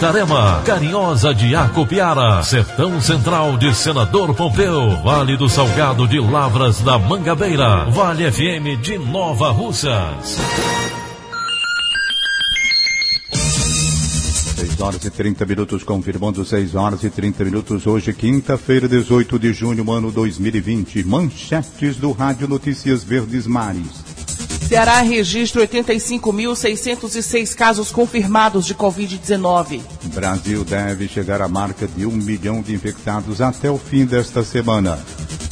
Itarema, Carinhosa de Acopiara, Sertão Central de Senador Pompeu, Vale do Salgado de Lavras da Mangabeira, Vale FM de Nova Russas. 6 horas e 30 minutos, confirmando 6 horas e 30 minutos, hoje, quinta-feira, 18 de junho, ano 2020. Manchetes do Rádio Notícias Verdes Mares. Ceará registra 85.606 casos confirmados de Covid-19. Brasil deve chegar à marca de um milhão de infectados até o fim desta semana.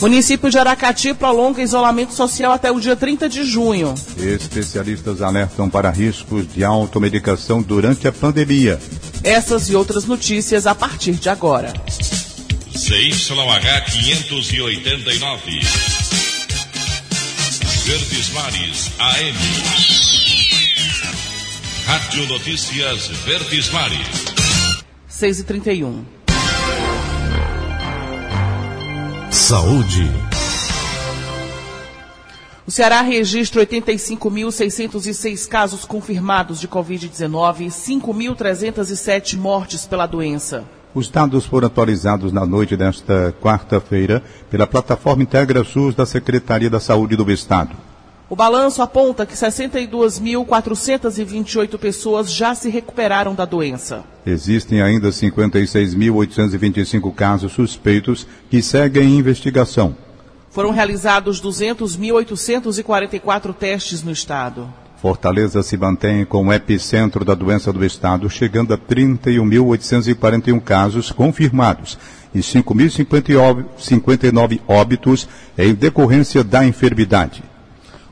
Município de Aracati prolonga isolamento social até o dia 30 de junho. Especialistas alertam para riscos de automedicação durante a pandemia. Essas e outras notícias a partir de agora. CYH 589. Verdes Mares AM. Rádio Notícias Verdes Mares. 6 e 31 Saúde. O Ceará registra 85.606 casos confirmados de Covid-19 e 5.307 mortes pela doença. Os dados foram atualizados na noite desta quarta-feira pela plataforma Integra SUS da Secretaria da Saúde do Estado. O balanço aponta que 62.428 pessoas já se recuperaram da doença. Existem ainda 56.825 casos suspeitos que seguem em investigação. Foram realizados 200.844 testes no estado. Fortaleza se mantém como epicentro da doença do estado, chegando a 31.841 casos confirmados e 5.059 óbitos em decorrência da enfermidade.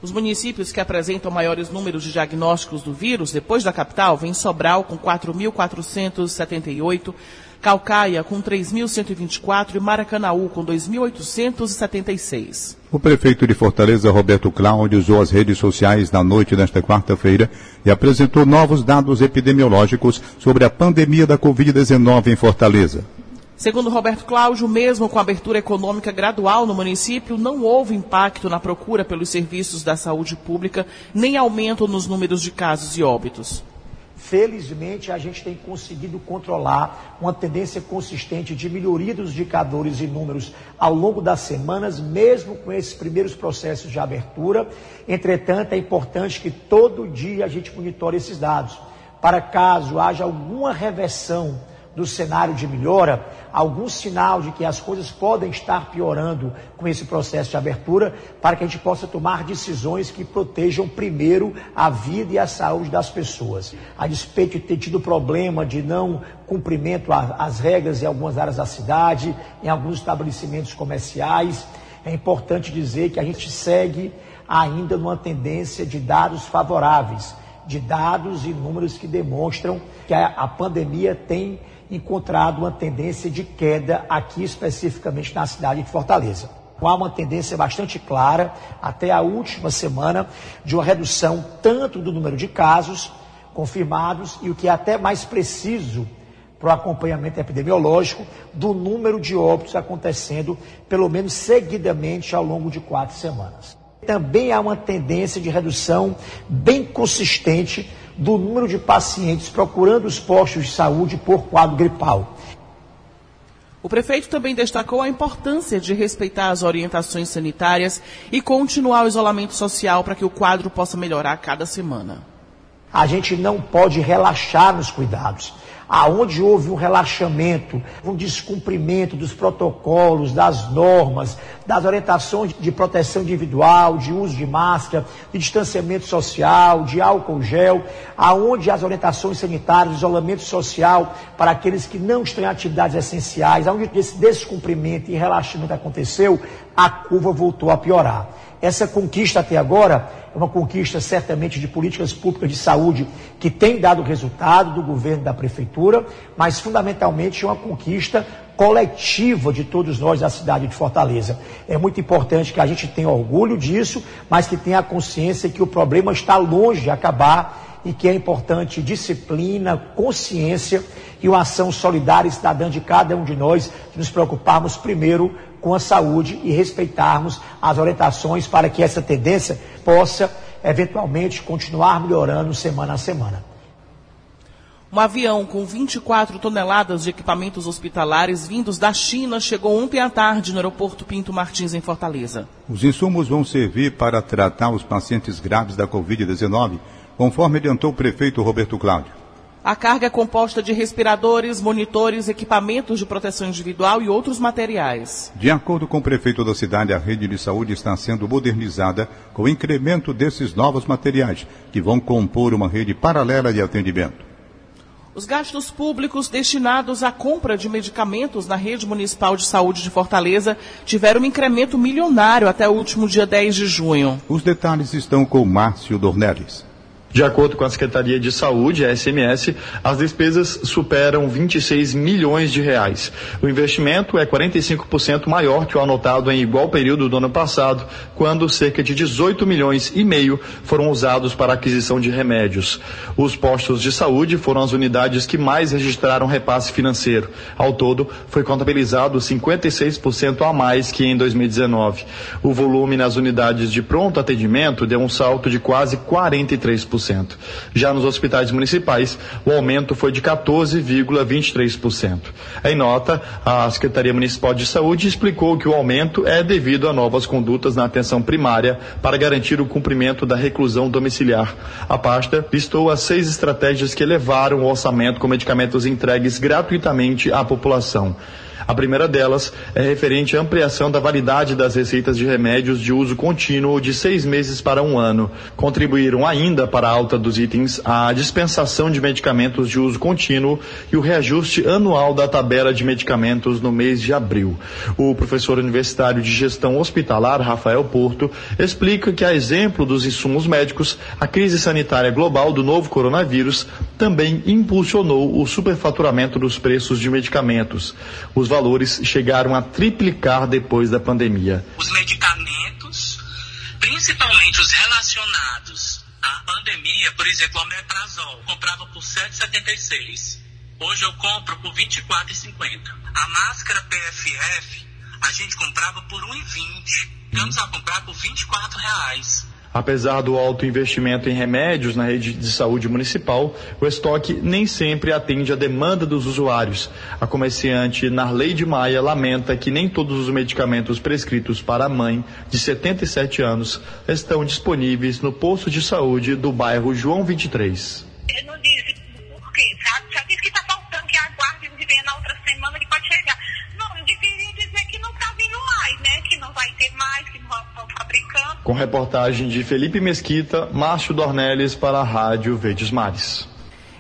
Os municípios que apresentam maiores números de diagnósticos do vírus depois da capital vêm Sobral com 4.478, Calcaia com 3.124 e Maracanaú com 2.876. O prefeito de Fortaleza, Roberto Cláudio, usou as redes sociais na noite desta quarta-feira e apresentou novos dados epidemiológicos sobre a pandemia da Covid-19 em Fortaleza. Segundo Roberto Cláudio, mesmo com a abertura econômica gradual no município, não houve impacto na procura pelos serviços da saúde pública, nem aumento nos números de casos e óbitos. Felizmente, a gente tem conseguido controlar uma tendência consistente de melhoria dos indicadores e números ao longo das semanas, mesmo com esses primeiros processos de abertura. Entretanto, é importante que todo dia a gente monitore esses dados, para caso haja alguma reversão do cenário de melhora, algum sinal de que as coisas podem estar piorando com esse processo de abertura, para que a gente possa tomar decisões que protejam primeiro a vida e a saúde das pessoas. A despeito de ter tido problema de não cumprimento às regras em algumas áreas da cidade, em alguns estabelecimentos comerciais, é importante dizer que a gente segue ainda numa tendência de dados favoráveis, de dados e números que demonstram que a, a pandemia tem encontrado uma tendência de queda aqui especificamente na cidade de Fortaleza. Há uma tendência bastante clara, até a última semana, de uma redução tanto do número de casos confirmados e o que é até mais preciso para o acompanhamento epidemiológico, do número de óbitos acontecendo, pelo menos seguidamente, ao longo de quatro semanas. Também há uma tendência de redução bem consistente do número de pacientes procurando os postos de saúde por quadro gripal. O prefeito também destacou a importância de respeitar as orientações sanitárias e continuar o isolamento social para que o quadro possa melhorar a cada semana. A gente não pode relaxar nos cuidados. Aonde houve um relaxamento, um descumprimento dos protocolos, das normas, das orientações de proteção individual, de uso de máscara, de distanciamento social, de álcool gel, aonde as orientações sanitárias, isolamento social para aqueles que não estão em atividades essenciais, aonde esse descumprimento e relaxamento aconteceu, a curva voltou a piorar. Essa conquista até agora é uma conquista certamente de políticas públicas de saúde que tem dado resultado do governo da prefeitura, mas fundamentalmente é uma conquista coletiva de todos nós da cidade de Fortaleza. É muito importante que a gente tenha orgulho disso, mas que tenha a consciência que o problema está longe de acabar e que é importante disciplina, consciência e uma ação solidária e cidadã de cada um de nós, de nos preocuparmos primeiro com a saúde e respeitarmos as orientações para que essa tendência possa eventualmente continuar melhorando semana a semana. Um avião com 24 toneladas de equipamentos hospitalares vindos da China chegou ontem à tarde no aeroporto Pinto Martins, em Fortaleza. Os insumos vão servir para tratar os pacientes graves da Covid-19, conforme adiantou o prefeito Roberto Cláudio. A carga é composta de respiradores, monitores, equipamentos de proteção individual e outros materiais. De acordo com o prefeito da cidade, a rede de saúde está sendo modernizada com o incremento desses novos materiais, que vão compor uma rede paralela de atendimento. Os gastos públicos destinados à compra de medicamentos na rede municipal de saúde de Fortaleza tiveram um incremento milionário até o último dia 10 de junho. Os detalhes estão com Márcio Dornelles. De acordo com a Secretaria de Saúde, a SMS, as despesas superam 26 milhões de reais. O investimento é 45% maior que o anotado em igual período do ano passado, quando cerca de 18 milhões e meio foram usados para aquisição de remédios. Os postos de saúde foram as unidades que mais registraram repasse financeiro. Ao todo, foi contabilizado 56% a mais que em 2019. O volume nas unidades de pronto atendimento deu um salto de quase 43%. Já nos hospitais municipais, o aumento foi de 14,23%. Em nota, a Secretaria Municipal de Saúde explicou que o aumento é devido a novas condutas na atenção primária para garantir o cumprimento da reclusão domiciliar. A pasta listou as seis estratégias que elevaram o orçamento com medicamentos entregues gratuitamente à população. A primeira delas é referente à ampliação da validade das receitas de remédios de uso contínuo de seis meses para um ano. Contribuíram ainda para a alta dos itens a dispensação de medicamentos de uso contínuo e o reajuste anual da tabela de medicamentos no mês de abril. O professor universitário de gestão hospitalar, Rafael Porto, explica que, a exemplo dos insumos médicos, a crise sanitária global do novo coronavírus também impulsionou o superfaturamento dos preços de medicamentos. Os valores chegaram a triplicar depois da pandemia. Os medicamentos, principalmente os relacionados à pandemia, por exemplo, o omeprazol, comprava por 7,76. Hoje eu compro por 24,50. A máscara PFF, a gente comprava por 1,20. Estamos a comprar por 24 reais. Apesar do alto investimento em remédios na rede de saúde municipal, o estoque nem sempre atende à demanda dos usuários. A comerciante Narleide Maia lamenta que nem todos os medicamentos prescritos para a mãe, de 77 anos, estão disponíveis no posto de saúde do bairro João 23. Mais, que fabricando. Com reportagem de Felipe Mesquita, Márcio Dornelles para a Rádio Verdes Mares.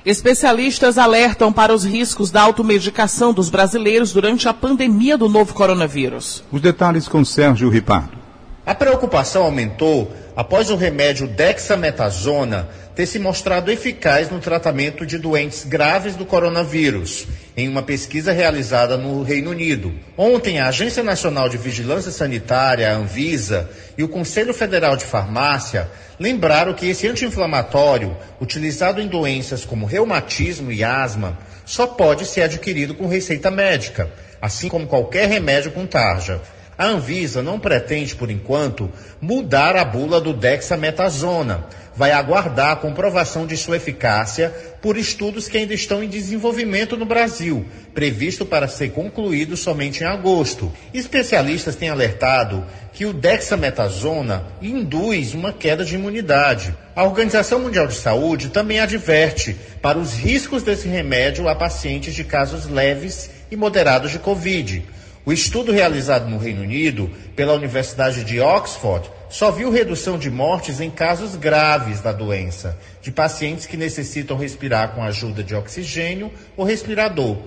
Especialistas alertam para os riscos da automedicação dos brasileiros durante a pandemia do novo coronavírus. Os detalhes com Sérgio Ripardo. A preocupação aumentou após o remédio dexametasona ter se mostrado eficaz no tratamento de doentes graves do coronavírus, em uma pesquisa realizada no Reino Unido. Ontem, a Agência Nacional de Vigilância Sanitária, a Anvisa, e o Conselho Federal de Farmácia lembraram que esse anti-inflamatório, utilizado em doenças como reumatismo e asma, só pode ser adquirido com receita médica, assim como qualquer remédio com tarja. A Anvisa não pretende, por enquanto, mudar a bula do dexametasona. Vai aguardar a comprovação de sua eficácia por estudos que ainda estão em desenvolvimento no Brasil, previsto para ser concluído somente em agosto. Especialistas têm alertado que o dexametasona induz uma queda de imunidade. A Organização Mundial de Saúde também adverte para os riscos desse remédio a pacientes de casos leves e moderados de Covid. O estudo realizado no Reino Unido pela Universidade de Oxford só viu redução de mortes em casos graves da doença, de pacientes que necessitam respirar com ajuda de oxigênio ou respirador.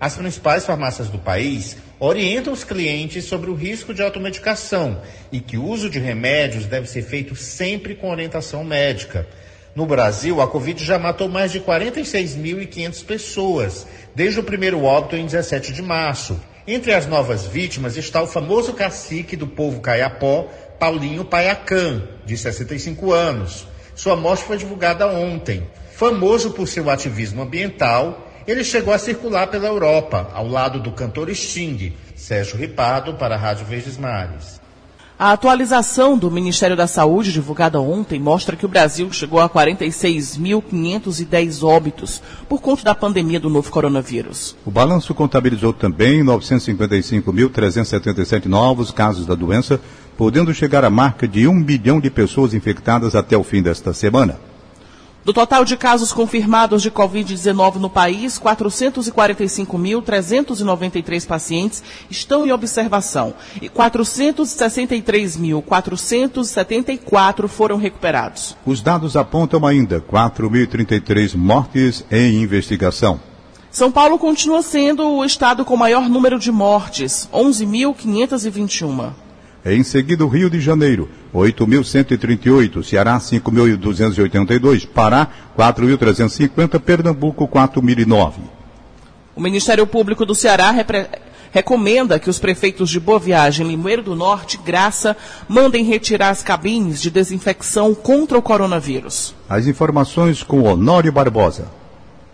As principais farmácias do país orientam os clientes sobre o risco de automedicação e que o uso de remédios deve ser feito sempre com orientação médica. No Brasil, a Covid já matou mais de 46.500 pessoas, desde o primeiro óbito em 17 de março. Entre as novas vítimas está o famoso cacique do povo caiapó, Paulinho Paiacan, de 65 anos. Sua morte foi divulgada ontem. Famoso por seu ativismo ambiental, ele chegou a circular pela Europa, ao lado do cantor Sting. Sérgio Ripado, para a Rádio Verdes Mares. A atualização do Ministério da Saúde, divulgada ontem, mostra que o Brasil chegou a 46.510 óbitos por conta da pandemia do novo coronavírus. O balanço contabilizou também 955.377 novos casos da doença, podendo chegar à marca de 1 milhão de pessoas infectadas até o fim desta semana. Do total de casos confirmados de Covid-19 no país, 445.393 pacientes estão em observação e 463.474 foram recuperados. Os dados apontam ainda 4.033 mortes em investigação. São Paulo continua sendo o estado com maior número de mortes, 11.521. Em seguida, o Rio de Janeiro, 8.138, Ceará, 5.282, Pará, 4.350, Pernambuco, 4.009. O Ministério Público do Ceará recomenda que os prefeitos de Boa Viagem, Limoeiro do Norte Graça mandem retirar as cabines de desinfecção contra o coronavírus. As informações com Honório Barbosa.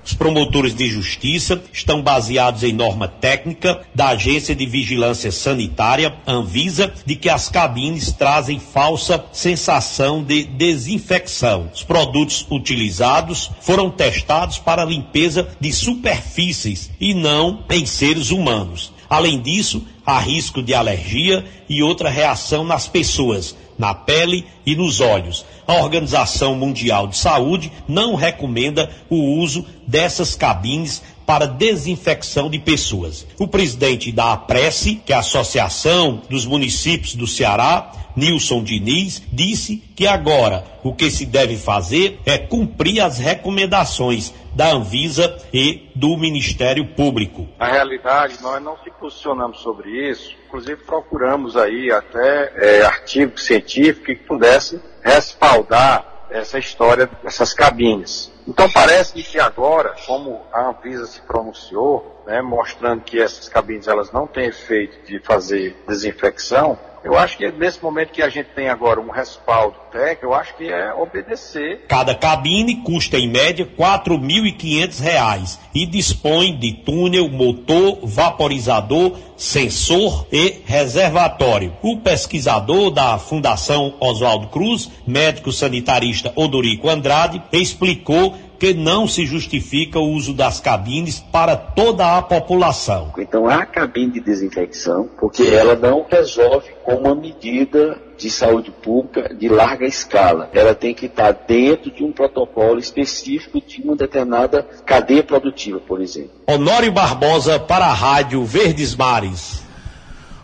Os promotores de justiça estão baseados em norma técnica da Agência de Vigilância Sanitária, Anvisa, de que as cabines trazem falsa sensação de desinfecção. Os produtos utilizados foram testados para limpeza de superfícies e não em seres humanos. Além disso, há risco de alergia e outra reação nas pessoas, na pele e nos olhos. A Organização Mundial de Saúde não recomenda o uso dessas cabines para desinfecção de pessoas. O presidente da APRESE, que é a Associação dos Municípios do Ceará, Nilson Diniz, disse que agora o que se deve fazer é cumprir as recomendações da Anvisa e do Ministério Público. Na realidade, nós não se posicionamos sobre isso, inclusive procuramos aí até é, artigos científicos que pudessem respaldar essa história dessas cabines. Então parece que agora, como a Anvisa se pronunciou, né, mostrando que essas cabines elas não têm efeito de fazer desinfecção, eu acho que nesse momento que a gente tem agora um respaldo técnico, eu acho que é obedecer. Cada cabine custa em média R$ 4.500 e dispõe de túnel, motor, vaporizador, sensor e reservatório. O pesquisador da Fundação Oswaldo Cruz, médico sanitarista Odorico Andrade, explicou que não se justifica o uso das cabines para toda a população. Então há cabine de desinfecção, porque ela não resolve com uma medida de saúde pública de larga escala. Ela tem que estar dentro de um protocolo específico de uma determinada cadeia produtiva, por exemplo. Honório Barbosa para a Rádio Verdes Mares.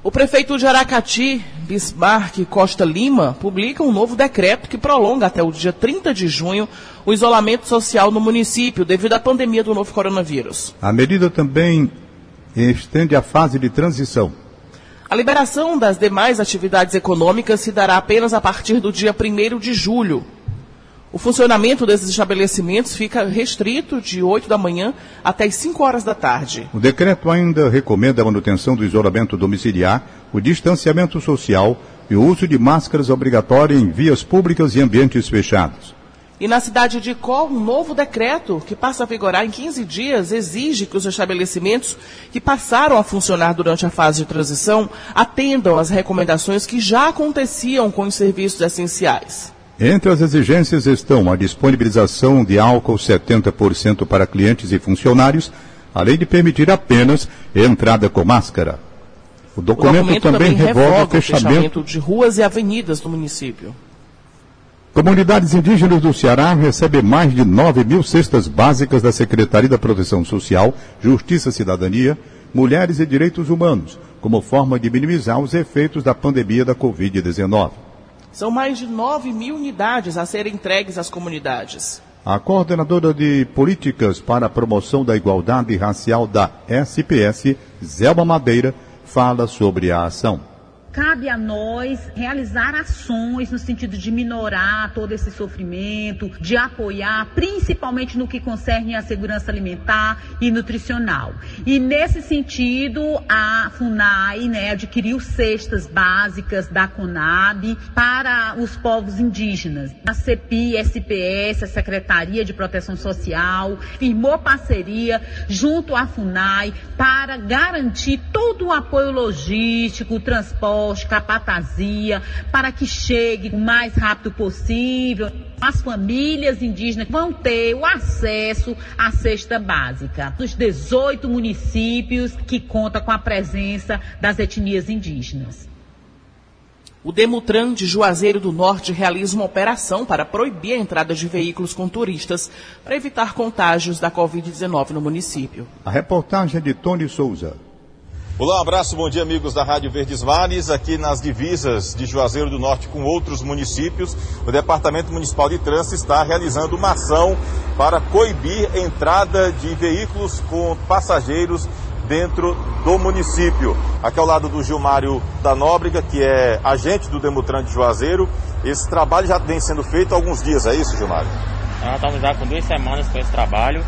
O prefeito de Aracati, Bismarck Costa Lima, publica um novo decreto que prolonga até o dia 30 de junho o isolamento social no município devido à pandemia do novo coronavírus. A medida também estende a fase de transição. A liberação das demais atividades econômicas se dará apenas a partir do dia 1 de julho, o funcionamento desses estabelecimentos fica restrito de 8 da manhã até as 5 horas da tarde. O decreto ainda recomenda a manutenção do isolamento domiciliar, o distanciamento social e o uso de máscaras obrigatórias em vias públicas e ambientes fechados. E na cidade de Icó, um novo decreto, que passa a vigorar em 15 dias, exige que os estabelecimentos que passaram a funcionar durante a fase de transição atendam às recomendações que já aconteciam com os serviços essenciais. Entre as exigências estão a disponibilização de álcool 70% para clientes e funcionários, além de permitir apenas entrada com máscara. O documento, o documento também, também revoga o fechamento de ruas e avenidas do município. Comunidades indígenas do Ceará recebem mais de 9 mil cestas básicas da Secretaria da Proteção Social, Justiça e Cidadania, Mulheres e Direitos Humanos, como forma de minimizar os efeitos da pandemia da Covid-19. São mais de 9 mil unidades a serem entregues às comunidades. A coordenadora de políticas para a promoção da igualdade racial da SPS, Zelma Madeira, fala sobre a ação cabe a nós realizar ações no sentido de minorar todo esse sofrimento, de apoiar, principalmente no que concerne à segurança alimentar e nutricional. E nesse sentido, a FUNAI né, adquiriu cestas básicas da CONAB para os povos indígenas. A CEPI, SPS, a Secretaria de Proteção Social, firmou parceria junto à FUNAI para garantir todo o apoio logístico, transporte, capatazia, para que chegue o mais rápido possível. As famílias indígenas vão ter o acesso à cesta básica dos 18 municípios que conta com a presença das etnias indígenas. O Demutran de Juazeiro do Norte realiza uma operação para proibir a entrada de veículos com turistas para evitar contágios da Covid-19 no município. A reportagem é de Tony Souza. Olá, um abraço, bom dia amigos da Rádio Verdes Mares, aqui nas divisas de Juazeiro do Norte com outros municípios. O Departamento Municipal de Trânsito está realizando uma ação para coibir entrada de veículos com passageiros dentro do município. Aqui ao lado do Gilmário da Nóbrega, que é agente do Demutran de Juazeiro. Esse trabalho já vem sendo feito há alguns dias, é isso, Gilmário? Nós estamos já com duas semanas com esse trabalho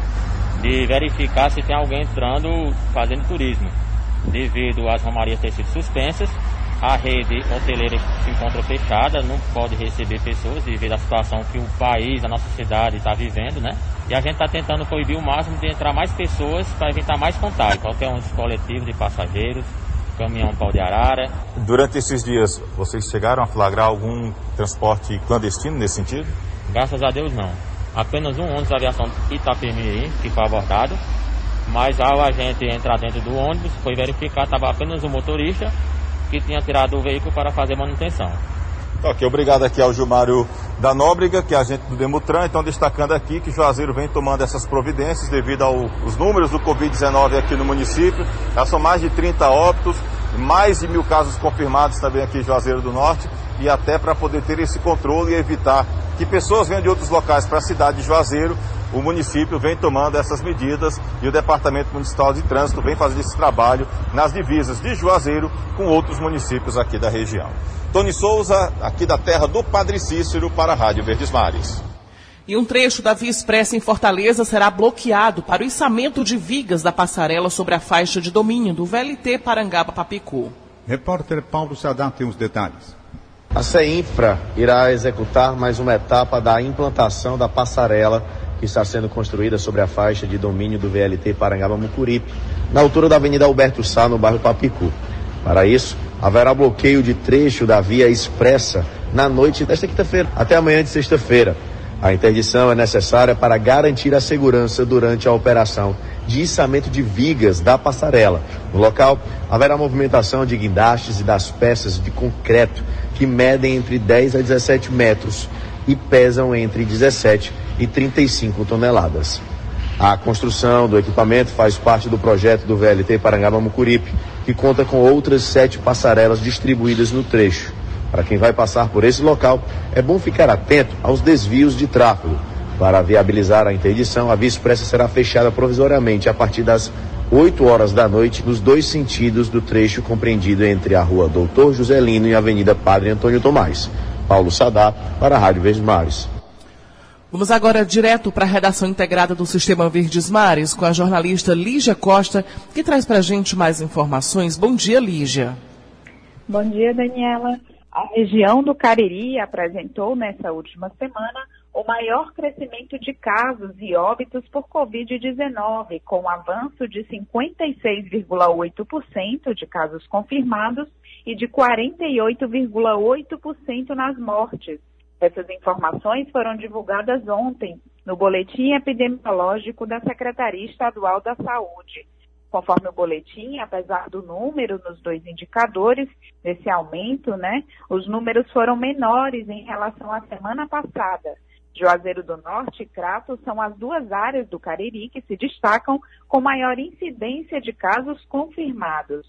de verificar se tem alguém entrando fazendo turismo devido às romarias terem sido suspensas. A rede hoteleira se encontra fechada, não pode receber pessoas devido à situação que o país, a nossa cidade está vivendo, né? E a gente está tentando proibir o máximo de entrar mais pessoas para evitar mais contágio. Qualquer um dos coletivos de passageiros, caminhão pau de arara. Durante esses dias, vocês chegaram a flagrar algum transporte clandestino nesse sentido? Graças a Deus não. Apenas um ônibus da aviação Itapemirim que foi abordado mas ao agente entrar dentro do ônibus, foi verificar, estava apenas o motorista que tinha tirado o veículo para fazer manutenção. Ok, obrigado aqui ao Gilmário da Nóbrega, que é agente do Demutran, então destacando aqui que Juazeiro vem tomando essas providências devido aos números do Covid-19 aqui no município. Já são mais de 30 óbitos, mais de mil casos confirmados também aqui em Juazeiro do Norte, e até para poder ter esse controle e evitar que pessoas venham de outros locais para a cidade de Juazeiro o município vem tomando essas medidas e o Departamento Municipal de Trânsito vem fazendo esse trabalho nas divisas de Juazeiro com outros municípios aqui da região. Tony Souza, aqui da terra do Padre Cícero, para a Rádio Verdes Mares. E um trecho da Via Expressa em Fortaleza será bloqueado para o içamento de vigas da passarela sobre a faixa de domínio do VLT Parangaba Papicu. Repórter Paulo Sadar tem os detalhes. A CEINFRA irá executar mais uma etapa da implantação da passarela que está sendo construída sobre a faixa de domínio do VLT Parangaba Mucuripe, na altura da Avenida Alberto Sá, no bairro Papicu. Para isso, haverá bloqueio de trecho da via expressa na noite desta quinta-feira até amanhã de sexta-feira. A interdição é necessária para garantir a segurança durante a operação de içamento de vigas da passarela. No local, haverá movimentação de guindastes e das peças de concreto que medem entre 10 a 17 metros e pesam entre 17 e 35 toneladas. A construção do equipamento faz parte do projeto do VLT Parangaba Mucuripe, que conta com outras sete passarelas distribuídas no trecho. Para quem vai passar por esse local, é bom ficar atento aos desvios de tráfego. Para viabilizar a interdição, a via expressa será fechada provisoriamente a partir das 8 horas da noite nos dois sentidos do trecho compreendido entre a rua Doutor Joselino e a Avenida Padre Antônio Tomás. Paulo Sadá, para a Rádio Verdes Mares. Vamos agora direto para a redação integrada do Sistema Verdes Mares com a jornalista Lígia Costa, que traz para a gente mais informações. Bom dia, Lígia. Bom dia, Daniela. A região do Cariri apresentou nessa última semana o maior crescimento de casos e óbitos por Covid-19, com um avanço de 56,8% de casos confirmados e de 48,8% nas mortes. Essas informações foram divulgadas ontem no Boletim Epidemiológico da Secretaria Estadual da Saúde. Conforme o boletim, apesar do número nos dois indicadores, desse aumento, né, os números foram menores em relação à semana passada. Juazeiro do Norte e Crato são as duas áreas do Cariri que se destacam com maior incidência de casos confirmados.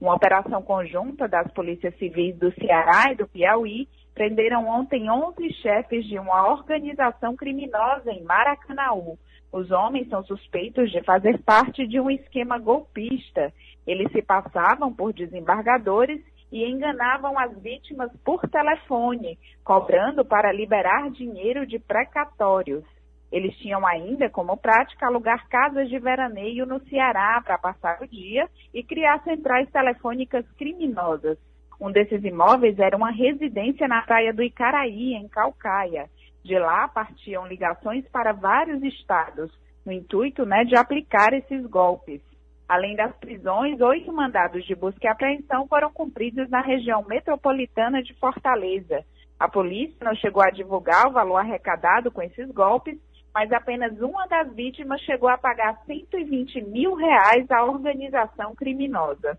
Uma operação conjunta das polícias civis do Ceará e do Piauí prenderam ontem 11 chefes de uma organização criminosa em Maracanaú. Os homens são suspeitos de fazer parte de um esquema golpista. Eles se passavam por desembargadores e enganavam as vítimas por telefone, cobrando para liberar dinheiro de precatórios. Eles tinham ainda como prática alugar casas de veraneio no Ceará para passar o dia e criar centrais telefônicas criminosas. Um desses imóveis era uma residência na praia do Icaraí, em Calcaia. De lá partiam ligações para vários estados, no intuito né, de aplicar esses golpes. Além das prisões, oito mandados de busca e apreensão foram cumpridos na região metropolitana de Fortaleza. A polícia não chegou a divulgar o valor arrecadado com esses golpes, mas apenas uma das vítimas chegou a pagar 120 mil reais à organização criminosa.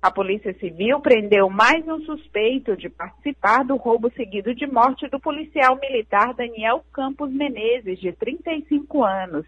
A Polícia Civil prendeu mais um suspeito de participar do roubo seguido de morte do policial militar Daniel Campos Menezes, de 35 anos.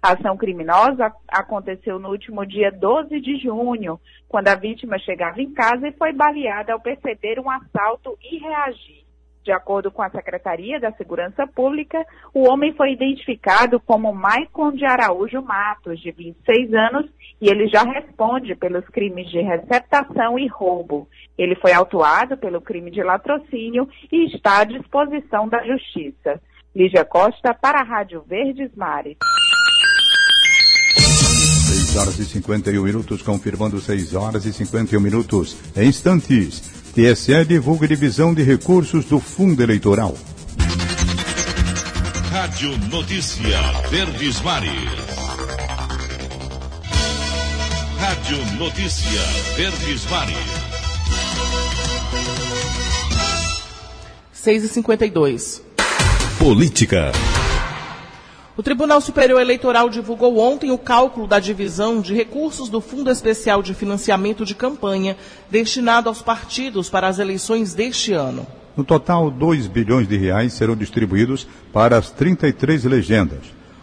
A ação criminosa aconteceu no último dia 12 de junho, quando a vítima chegava em casa e foi baleada ao perceber um assalto e reagir. De acordo com a Secretaria da Segurança Pública, o homem foi identificado como Maicon de Araújo Matos, de 26 anos, e ele já responde pelos crimes de receptação e roubo. Ele foi autuado pelo crime de latrocínio e está à disposição da Justiça. Lígia Costa, para a Rádio Verdes Mares. 6 horas e 51 minutos, confirmando 6 horas e 51 minutos. Em instantes, TSE divulga divisão de recursos do Fundo Eleitoral. Rádio Notícia Verdes Mares. Rádio Notícia Verdes Mares. 6 e 52 Política. O Tribunal Superior Eleitoral divulgou ontem o cálculo da divisão de recursos do Fundo Especial de Financiamento de Campanha destinado aos partidos para as eleições deste ano. No total, 2 bilhões de reais serão distribuídos para as 33 legendas.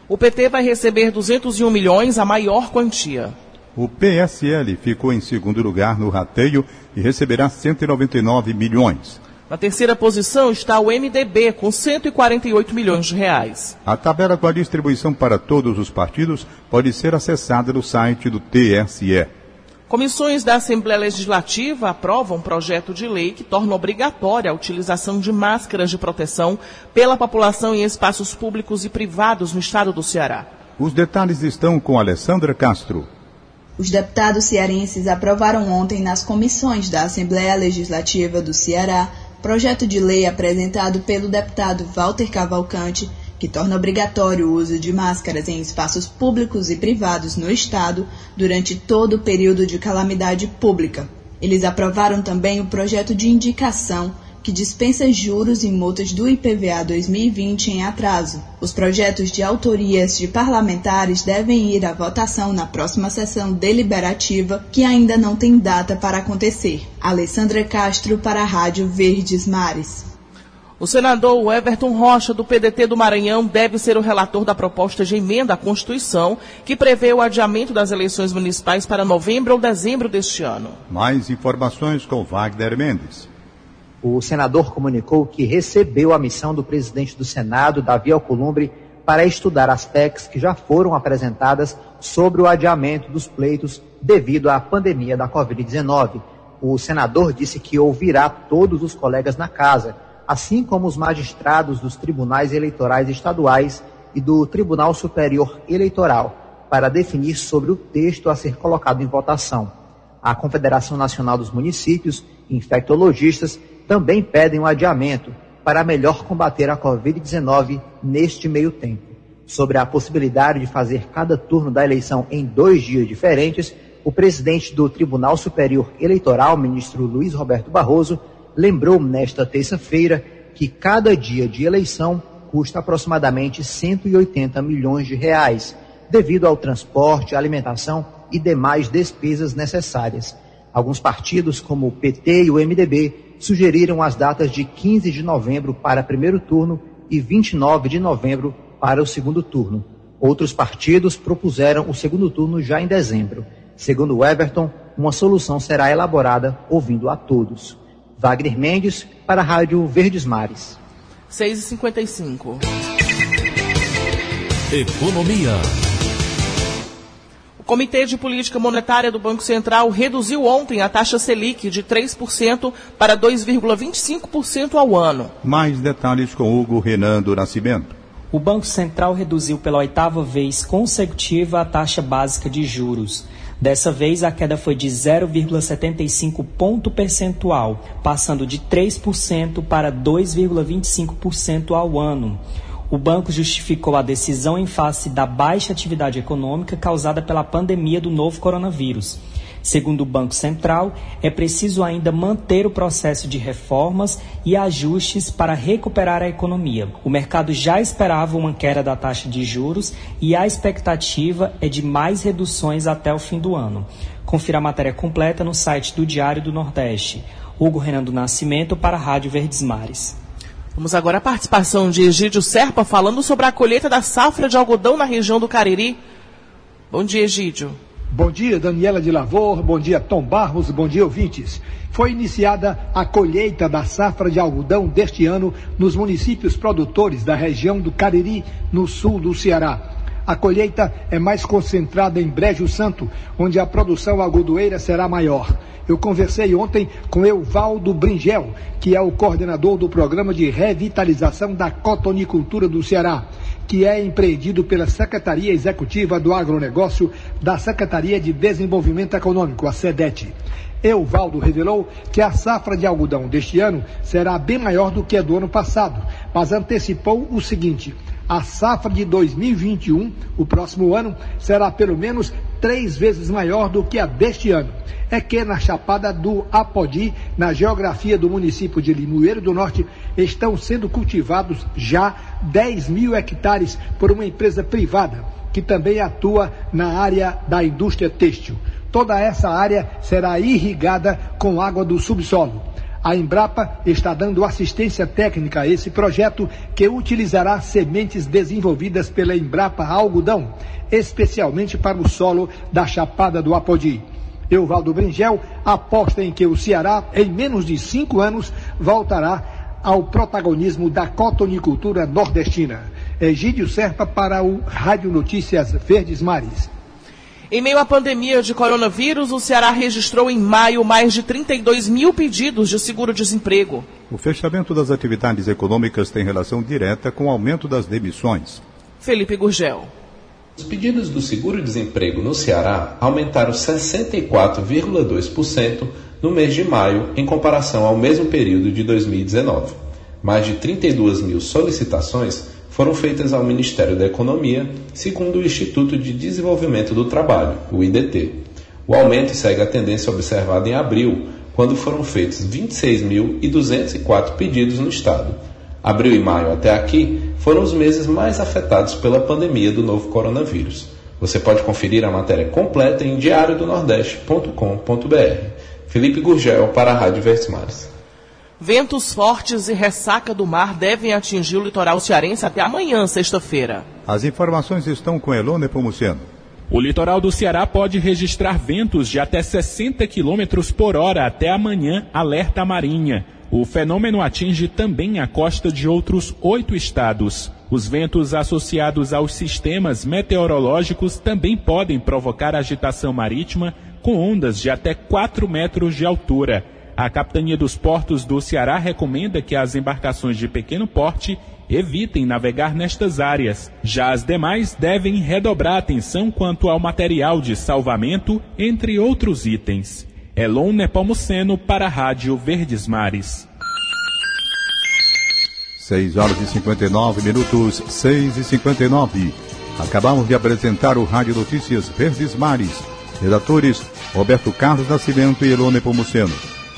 O PT vai receber 201 milhões, a maior quantia. O PSL ficou em segundo lugar no rateio e receberá 199 milhões. Na terceira posição está o MDB, com 148 milhões de reais. A tabela com a distribuição para todos os partidos pode ser acessada no site do TSE. Comissões da Assembleia Legislativa aprovam um projeto de lei que torna obrigatória a utilização de máscaras de proteção pela população em espaços públicos e privados no estado do Ceará. Os detalhes estão com Alessandra Castro. Os deputados cearenses aprovaram ontem nas comissões da Assembleia Legislativa do Ceará projeto de lei apresentado pelo deputado Walter Cavalcante, que torna obrigatório o uso de máscaras em espaços públicos e privados no Estado durante todo o período de calamidade pública. Eles aprovaram também o projeto de indicação que dispensa juros e multas do IPVA 2020 em atraso. Os projetos de autorias de parlamentares devem ir à votação na próxima sessão deliberativa, que ainda não tem data para acontecer. Alessandra Castro para a Rádio Verdes Mares. O senador Everton Rocha, do PDT do Maranhão, deve ser o relator da proposta de emenda à Constituição, que prevê o adiamento das eleições municipais para novembro ou dezembro deste ano. Mais informações com Wagner Mendes. O senador comunicou que recebeu a missão do presidente do Senado, Davi Alcolumbre, para estudar as PECs que já foram apresentadas sobre o adiamento dos pleitos devido à pandemia da Covid-19. O senador disse que ouvirá todos os colegas na casa, assim como os magistrados dos tribunais eleitorais estaduais e do Tribunal Superior Eleitoral, para definir sobre o texto a ser colocado em votação. A Confederação Nacional dos Municípios infectologistas também pedem um adiamento para melhor combater a Covid-19 neste meio tempo. Sobre a possibilidade de fazer cada turno da eleição em dois dias diferentes, o presidente do Tribunal Superior Eleitoral, ministro Luiz Roberto Barroso, lembrou nesta terça-feira que cada dia de eleição custa aproximadamente 180 milhões de reais, devido ao transporte, alimentação e demais despesas necessárias. Alguns partidos, como o PT e o MDB, sugeriram as datas de 15 de novembro para primeiro turno e 29 de novembro para o segundo turno. Outros partidos propuseram o segundo turno já em dezembro. Segundo o Everton, uma solução será elaborada ouvindo a todos. Wagner Mendes, para a Rádio Verdes Mares. 6h55. Economia. O Comitê de Política Monetária do Banco Central reduziu ontem a taxa Selic de 3% para 2,25% ao ano. Mais detalhes com Hugo Renan do Nascimento. O Banco Central reduziu pela oitava vez consecutiva a taxa básica de juros. Dessa vez, a queda foi de 0,75 ponto percentual, passando de 3% para 2,25% ao ano. O banco justificou a decisão em face da baixa atividade econômica causada pela pandemia do novo coronavírus. Segundo o Banco Central, é preciso ainda manter o processo de reformas e ajustes para recuperar a economia. O mercado já esperava uma queda da taxa de juros e a expectativa é de mais reduções até o fim do ano. Confira a matéria completa no site do Diário do Nordeste. Hugo Renan do Nascimento para a Rádio Verdes Mares. Vamos agora à participação de Egídio Serpa falando sobre a colheita da safra de algodão na região do Cariri. Bom dia, Egídio. Bom dia, Daniela de Lavor. Bom dia, Tom Barros. Bom dia, ouvintes. Foi iniciada a colheita da safra de algodão deste ano nos municípios produtores da região do Cariri, no sul do Ceará. A colheita é mais concentrada em Brejo Santo, onde a produção algodoeira será maior. Eu conversei ontem com Euvaldo Bringel, que é o coordenador do programa de revitalização da cotonicultura do Ceará que é empreendido pela Secretaria Executiva do Agronegócio da Secretaria de Desenvolvimento Econômico, a SEDET. Euvaldo revelou que a safra de algodão deste ano será bem maior do que a do ano passado, mas antecipou o seguinte: a safra de 2021, o próximo ano, será pelo menos três vezes maior do que a deste ano. É que na Chapada do Apodi, na geografia do município de Limoeiro do Norte, estão sendo cultivados já 10 mil hectares por uma empresa privada, que também atua na área da indústria têxtil. Toda essa área será irrigada com água do subsolo. A Embrapa está dando assistência técnica a esse projeto que utilizará sementes desenvolvidas pela Embrapa Algodão, especialmente para o solo da Chapada do Apodi. Euvaldo Bringel aposta em que o Ceará, em menos de cinco anos, voltará ao protagonismo da cotonicultura nordestina. Egídio Serpa para o Rádio Notícias Verdes Mares. Em meio à pandemia de coronavírus, o Ceará registrou em maio mais de 32 mil pedidos de seguro-desemprego. O fechamento das atividades econômicas tem relação direta com o aumento das demissões. Felipe Gurgel. Os pedidos do seguro-desemprego no Ceará aumentaram 64,2% no mês de maio em comparação ao mesmo período de 2019. Mais de 32 mil solicitações foram feitas ao Ministério da Economia, segundo o Instituto de Desenvolvimento do Trabalho, o IDT. O aumento segue a tendência observada em abril, quando foram feitos 26.204 pedidos no estado. Abril e maio até aqui foram os meses mais afetados pela pandemia do novo coronavírus. Você pode conferir a matéria completa em diariodonordeste.com.br. Felipe Gurgel para a Rádio Verdes Ventos fortes e ressaca do mar devem atingir o litoral cearense até amanhã, sexta-feira. As informações estão com Elone Pomuceno. O litoral do Ceará pode registrar ventos de até 60 km por hora até amanhã, alerta a Marinha. O fenômeno atinge também a costa de outros oito estados. Os ventos associados aos sistemas meteorológicos também podem provocar agitação marítima com ondas de até 4 metros de altura. A Capitania dos Portos do Ceará recomenda que as embarcações de pequeno porte evitem navegar nestas áreas. Já as demais devem redobrar atenção quanto ao material de salvamento, entre outros itens. Elon Nepomuceno para a Rádio Verdes Mares. 6 horas e 59 minutos, 6 e 59. Acabamos de apresentar o Rádio Notícias Verdes Mares. Redatores Roberto Carlos Nascimento e Elone Pomuceno.